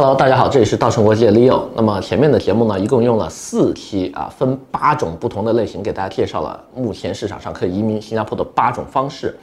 Hello，大家好，这里是稻盛国际的 Leo。那么前面的节目呢，一共用了四期啊，分八种不同的类型给大家介绍了目前市场上可以移民新加坡的八种方式。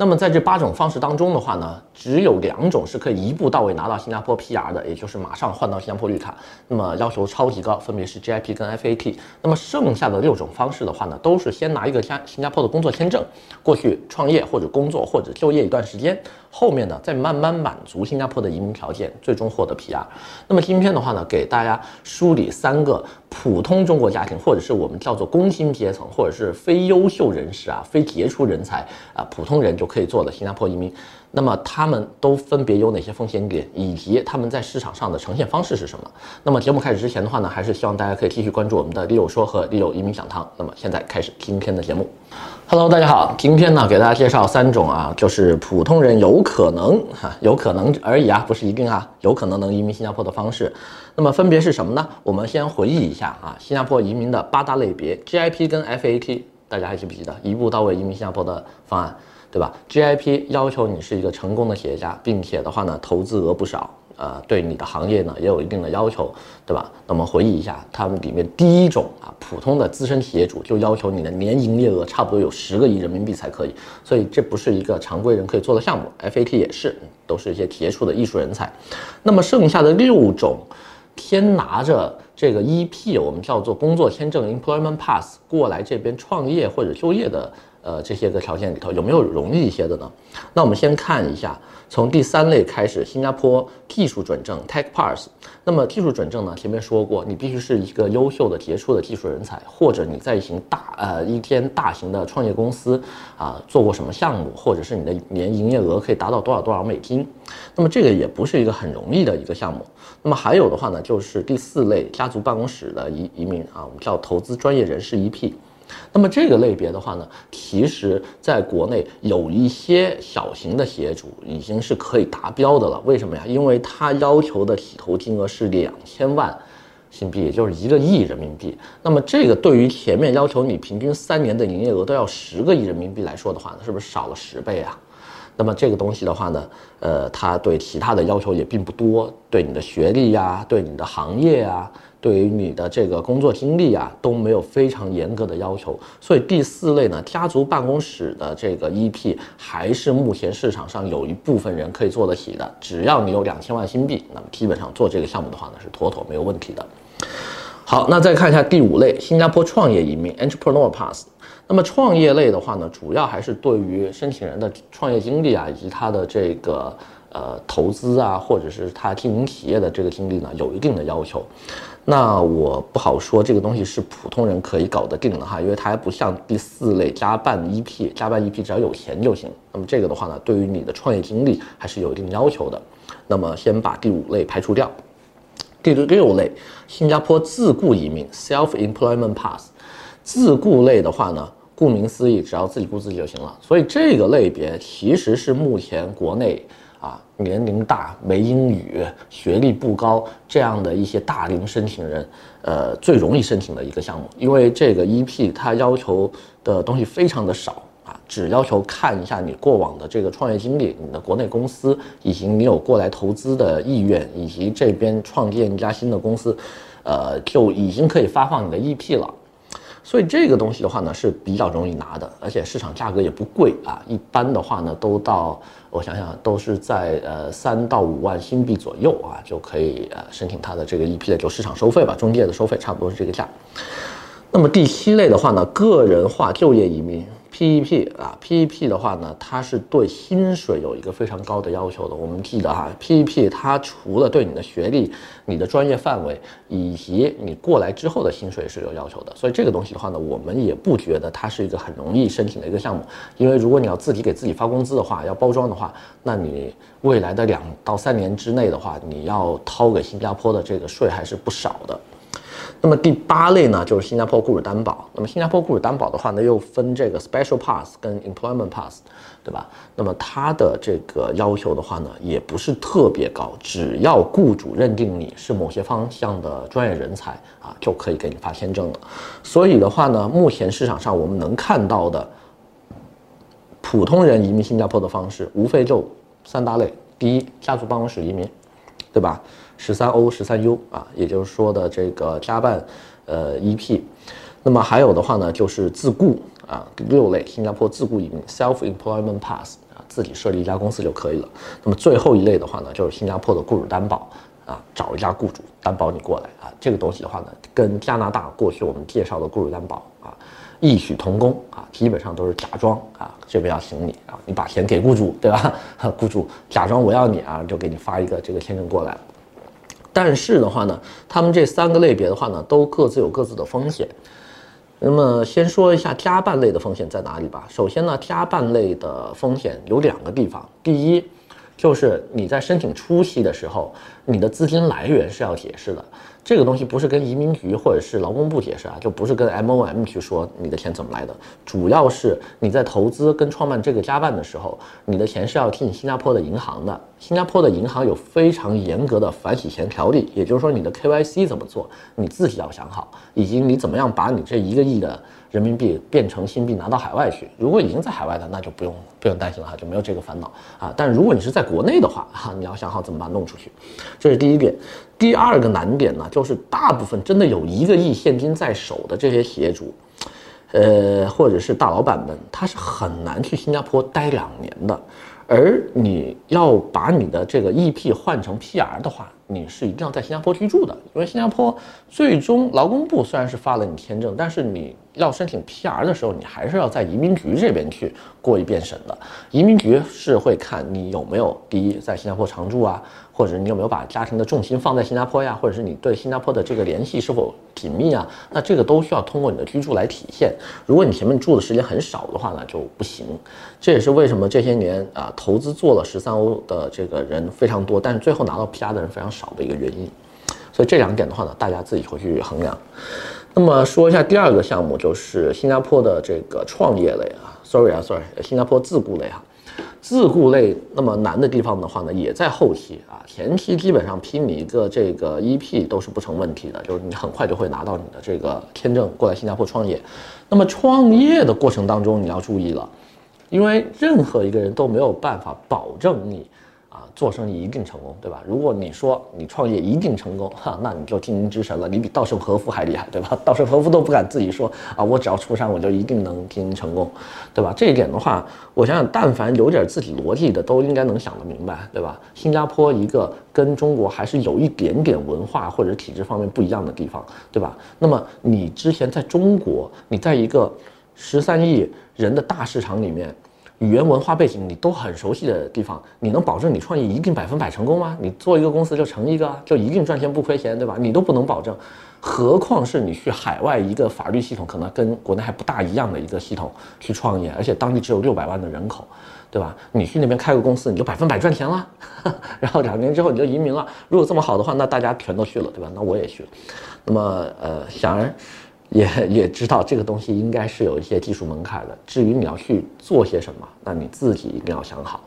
那么在这八种方式当中的话呢，只有两种是可以一步到位拿到新加坡 PR 的，也就是马上换到新加坡绿卡。那么要求超级高，分别是 GIP 跟 FAT。那么剩下的六种方式的话呢，都是先拿一个加新加坡的工作签证，过去创业或者工作或者就业一段时间，后面呢再慢慢满足新加坡的移民条件，最终获得 PR。那么今天的话呢，给大家梳理三个普通中国家庭，或者是我们叫做工薪阶层，或者是非优秀人士啊、非杰出人才啊、普通人就。可以做的新加坡移民，那么他们都分别有哪些风险点，以及他们在市场上的呈现方式是什么？那么节目开始之前的话呢，还是希望大家可以继续关注我们的利友说和利友移民讲堂。那么现在开始今天的节目。Hello，大家好，今天呢给大家介绍三种啊，就是普通人有可能哈，有可能而已啊，不是一定啊，有可能能移民新加坡的方式。那么分别是什么呢？我们先回忆一下啊，新加坡移民的八大类别，GIP 跟 FAT，大家还记不记得一步到位移民新加坡的方案？对吧？GIP 要求你是一个成功的企业家，并且的话呢，投资额不少，呃，对你的行业呢也有一定的要求，对吧？那么回忆一下，他们里面第一种啊，普通的资深企业主就要求你的年营业额差不多有十个亿人民币才可以，所以这不是一个常规人可以做的项目。FAT 也是，都是一些杰出的艺术人才。那么剩下的六种，先拿着这个 EP，我们叫做工作签证 （Employment Pass） 过来这边创业或者就业的。呃，这些个条件里头有没有容易一些的呢？那我们先看一下，从第三类开始，新加坡技术准证 Tech Pass。那么技术准证呢，前面说过，你必须是一个优秀的、杰出的技术人才，或者你在一行大呃一间大型的创业公司啊做过什么项目，或者是你的年营业额可以达到多少多少美金。那么这个也不是一个很容易的一个项目。那么还有的话呢，就是第四类家族办公室的移移民啊，我们叫投资专业人士 EP。那么这个类别的话呢，其实在国内有一些小型的企业主已经是可以达标的了。为什么呀？因为它要求的起投金额是两千万新币，也就是一个亿人民币。那么这个对于前面要求你平均三年的营业额都要十个亿人民币来说的话呢，是不是少了十倍啊？那么这个东西的话呢，呃，它对其他的要求也并不多，对你的学历呀，对你的行业啊。对于你的这个工作经历啊，都没有非常严格的要求，所以第四类呢，家族办公室的这个 EP 还是目前市场上有一部分人可以做得起的。只要你有两千万新币，那么基本上做这个项目的话呢，是妥妥没有问题的。好，那再看一下第五类，新加坡创业移民 Entrepreneur Pass。那么创业类的话呢，主要还是对于申请人的创业经历啊，以及他的这个。呃，投资啊，或者是他经营企业的这个经历呢，有一定的要求。那我不好说这个东西是普通人可以搞得定的哈，因为它还不像第四类加办 EP，加办 EP 只要有钱就行。那么这个的话呢，对于你的创业经历还是有一定要求的。那么先把第五类排除掉。第六类，新加坡自雇移民 （Self-Employment Pass）。自雇类的话呢，顾名思义，只要自己雇自己就行了。所以这个类别其实是目前国内。啊，年龄大、没英语、学历不高这样的一些大龄申请人，呃，最容易申请的一个项目，因为这个 EP 它要求的东西非常的少啊，只要求看一下你过往的这个创业经历、你的国内公司，以及你有过来投资的意愿，以及这边创建一家新的公司，呃，就已经可以发放你的 EP 了。所以这个东西的话呢，是比较容易拿的，而且市场价格也不贵啊。一般的话呢，都到我想想，都是在呃三到五万新币左右啊，就可以呃申请它的这个 EP 的就市场收费吧，中介的收费差不多是这个价。那么第七类的话呢，个人化就业移民。PEP 啊，PEP 的话呢，它是对薪水有一个非常高的要求的。我们记得哈，PEP 它除了对你的学历、你的专业范围以及你过来之后的薪水是有要求的。所以这个东西的话呢，我们也不觉得它是一个很容易申请的一个项目。因为如果你要自己给自己发工资的话，要包装的话，那你未来的两到三年之内的话，你要掏给新加坡的这个税还是不少的。那么第八类呢，就是新加坡雇主担保。那么新加坡雇主担保的话呢，又分这个 Special Pass 跟 Employment Pass，对吧？那么它的这个要求的话呢，也不是特别高，只要雇主认定你是某些方向的专业人才啊，就可以给你发签证了。所以的话呢，目前市场上我们能看到的普通人移民新加坡的方式，无非就三大类：第一，家族办公室移民。对吧？十三 O、十三 U 啊，也就是说的这个加办呃 EP。那么还有的话呢，就是自雇啊，六类新加坡自雇移民 （Self-Employment Pass） 啊，自己设立一家公司就可以了。那么最后一类的话呢，就是新加坡的雇主担保啊，找一家雇主担保你过来啊，这个东西的话呢，跟加拿大过去我们介绍的雇主担保啊异曲同工啊，基本上都是假装啊，这边要请你啊，你把钱给雇主，对吧？雇主假装我要你啊，就给你发一个这个签证过来。但是的话呢，他们这三个类别的话呢，都各自有各自的风险。那么先说一下加办类的风险在哪里吧。首先呢，加办类的风险有两个地方。第一，就是你在申请初期的时候，你的资金来源是要解释的。这个东西不是跟移民局或者是劳工部解释啊，就不是跟 MOM 去说你的钱怎么来的，主要是你在投资跟创办这个家办的时候，你的钱是要进新加坡的银行的。新加坡的银行有非常严格的反洗钱条例，也就是说你的 KYC 怎么做，你自己要想好，以及你怎么样把你这一个亿的。人民币变成新币拿到海外去，如果已经在海外的，那就不用不用担心了哈，就没有这个烦恼啊。但如果你是在国内的话哈，你要想好怎么把它弄出去，这是第一点。第二个难点呢，就是大部分真的有一个亿现金在手的这些企业主，呃，或者是大老板们，他是很难去新加坡待两年的。而你要把你的这个 EP 换成 PR 的话，你是一定要在新加坡居住的，因为新加坡最终劳工部虽然是发了你签证，但是你要申请 PR 的时候，你还是要在移民局这边去过一遍审的。移民局是会看你有没有第一在新加坡常住啊。或者你有没有把家庭的重心放在新加坡呀？或者是你对新加坡的这个联系是否紧密啊？那这个都需要通过你的居住来体现。如果你前面住的时间很少的话呢，就不行。这也是为什么这些年啊，投资做了十三 O 的这个人非常多，但是最后拿到 PR 的人非常少的一个原因。所以这两点的话呢，大家自己回去衡量。那么说一下第二个项目，就是新加坡的这个创业类啊，sorry 啊，sorry，新加坡自雇类啊。自雇类那么难的地方的话呢，也在后期啊，前期基本上批你一个这个 EP 都是不成问题的，就是你很快就会拿到你的这个签证过来新加坡创业。那么创业的过程当中你要注意了，因为任何一个人都没有办法保证你啊。做生意一定成功，对吧？如果你说你创业一定成功，哈，那你就经营之神了，你比稻盛和夫还厉害，对吧？稻盛和夫都不敢自己说啊，我只要出山，我就一定能经营成功，对吧？这一点的话，我想想，但凡有点自己逻辑的，都应该能想得明白，对吧？新加坡一个跟中国还是有一点点文化或者体制方面不一样的地方，对吧？那么你之前在中国，你在一个十三亿人的大市场里面。语言文化背景你都很熟悉的地方，你能保证你创业一定百分百成功吗？你做一个公司就成一个，就一定赚钱不亏钱，对吧？你都不能保证，何况是你去海外一个法律系统可能跟国内还不大一样的一个系统去创业，而且当地只有六百万的人口，对吧？你去那边开个公司，你就百分百赚钱了，然后两年之后你就移民了。如果这么好的话，那大家全都去了，对吧？那我也去了。那么呃，想而。也也知道这个东西应该是有一些技术门槛的。至于你要去做些什么，那你自己一定要想好，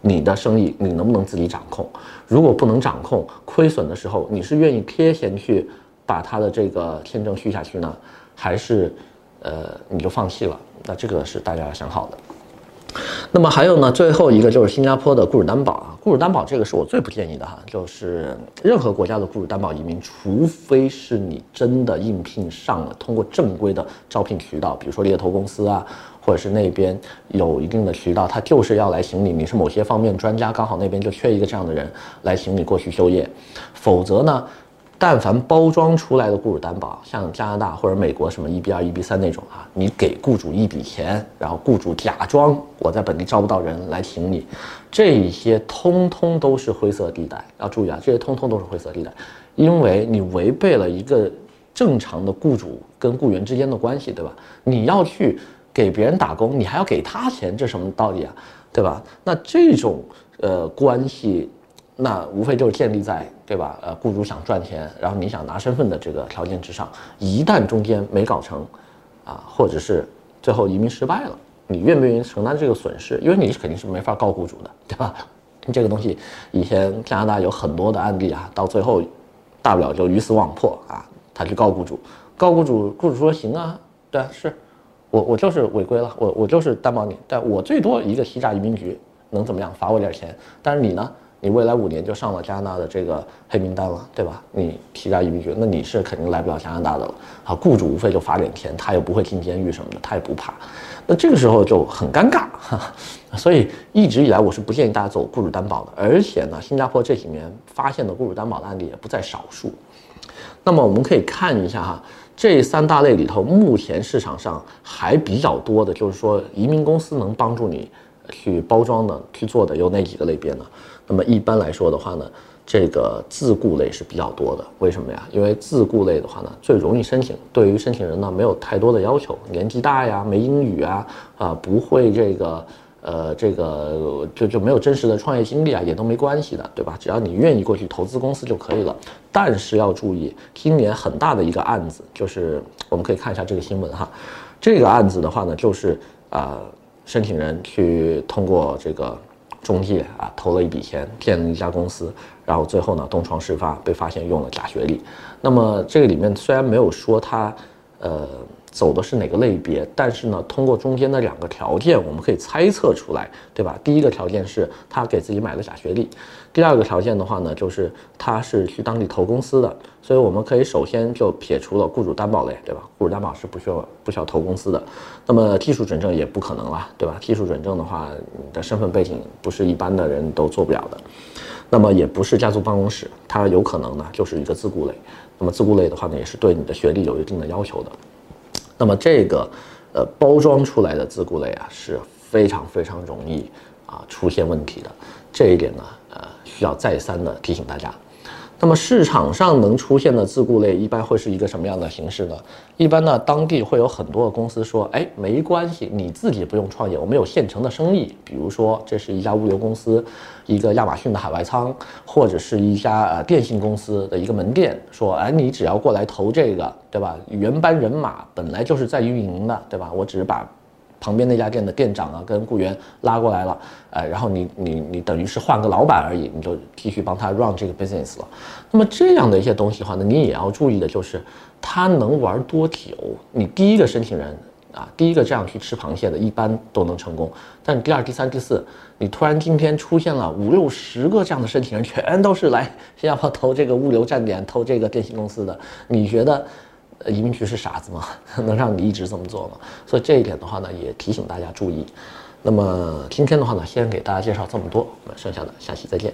你的生意你能不能自己掌控？如果不能掌控，亏损的时候，你是愿意贴钱去把他的这个签证续下去呢，还是呃你就放弃了？那这个是大家要想好的。那么还有呢，最后一个就是新加坡的雇主担保啊，雇主担保这个是我最不建议的哈，就是任何国家的雇主担保移民，除非是你真的应聘上了，通过正规的招聘渠道，比如说猎头公司啊，或者是那边有一定的渠道，他就是要来请你，你是某些方面专家，刚好那边就缺一个这样的人来请你过去就业，否则呢，但凡包装出来的雇主担保，像加拿大或者美国什么一比二、一比三那种啊，你给雇主一笔钱，然后雇主假装我在本地招不到人来请你，这些通通都是灰色地带。要注意啊，这些通通都是灰色地带，因为你违背了一个正常的雇主跟雇员之间的关系，对吧？你要去给别人打工，你还要给他钱，这什么道理啊？对吧？那这种呃关系。那无非就是建立在对吧？呃，雇主想赚钱，然后你想拿身份的这个条件之上。一旦中间没搞成，啊，或者是最后移民失败了，你愿不愿意承担这个损失？因为你肯定是没法告雇主的，对吧？这个东西以前加拿大有很多的案例啊，到最后大不了就鱼死网破啊。他去告雇主，告雇主，雇主说行啊，对啊，是我我就是违规了，我我就是担保你，但我最多一个欺诈移民局能怎么样？罚我点钱，但是你呢？你未来五年就上了加拿大的这个黑名单了，对吧？你提加移民局，那你是肯定来不了加拿大的了。好，雇主无非就罚点钱，他又不会进监狱什么的，他也不怕。那这个时候就很尴尬，所以一直以来我是不建议大家走雇主担保的，而且呢，新加坡这几年发现的雇主担保的案例也不在少数。那么我们可以看一下哈，这三大类里头，目前市场上还比较多的，就是说移民公司能帮助你去包装的、去做的有哪几个类别呢？那么一般来说的话呢，这个自雇类是比较多的。为什么呀？因为自雇类的话呢，最容易申请，对于申请人呢没有太多的要求，年纪大呀，没英语啊，啊不会这个。呃，这个就就没有真实的创业经历啊，也都没关系的，对吧？只要你愿意过去投资公司就可以了。但是要注意，今年很大的一个案子，就是我们可以看一下这个新闻哈。这个案子的话呢，就是啊、申请人去通过这个中介啊，投了一笔钱，建了一家公司，然后最后呢，东窗事发，被发现用了假学历。那么这个里面虽然没有说他，呃。走的是哪个类别？但是呢，通过中间的两个条件，我们可以猜测出来，对吧？第一个条件是他给自己买了假学历，第二个条件的话呢，就是他是去当地投公司的，所以我们可以首先就撇除了雇主担保类，对吧？雇主担保是不需要不需要投公司的，那么技术准证也不可能了，对吧？技术准证的话，你的身份背景不是一般的人都做不了的，那么也不是家族办公室，它有可能呢就是一个自雇类，那么自雇类的话呢，也是对你的学历有一定的要求的。那么这个，呃，包装出来的自雇类啊，是非常非常容易啊出现问题的。这一点呢，呃，需要再三的提醒大家。那么市场上能出现的自雇类一般会是一个什么样的形式呢？一般呢，当地会有很多的公司说，哎，没关系，你自己不用创业，我们有现成的生意。比如说，这是一家物流公司，一个亚马逊的海外仓，或者是一家呃电信公司的一个门店，说，哎，你只要过来投这个，对吧？原班人马本来就是在运营的，对吧？我只是把。旁边那家店的店长啊，跟雇员拉过来了，呃，然后你你你等于是换个老板而已，你就继续帮他 run 这个 business 了。那么这样的一些东西的话呢，你也要注意的就是，他能玩多久？你第一个申请人啊，第一个这样去吃螃蟹的，一般都能成功。但第二、第三、第四，你突然今天出现了五六十个这样的申请人，全都是来新加坡投这个物流站点、投这个电信公司的，你觉得？移民局是傻子吗？能让你一直这么做吗？所以这一点的话呢，也提醒大家注意。那么今天的话呢，先给大家介绍这么多，我们剩下的下期再见。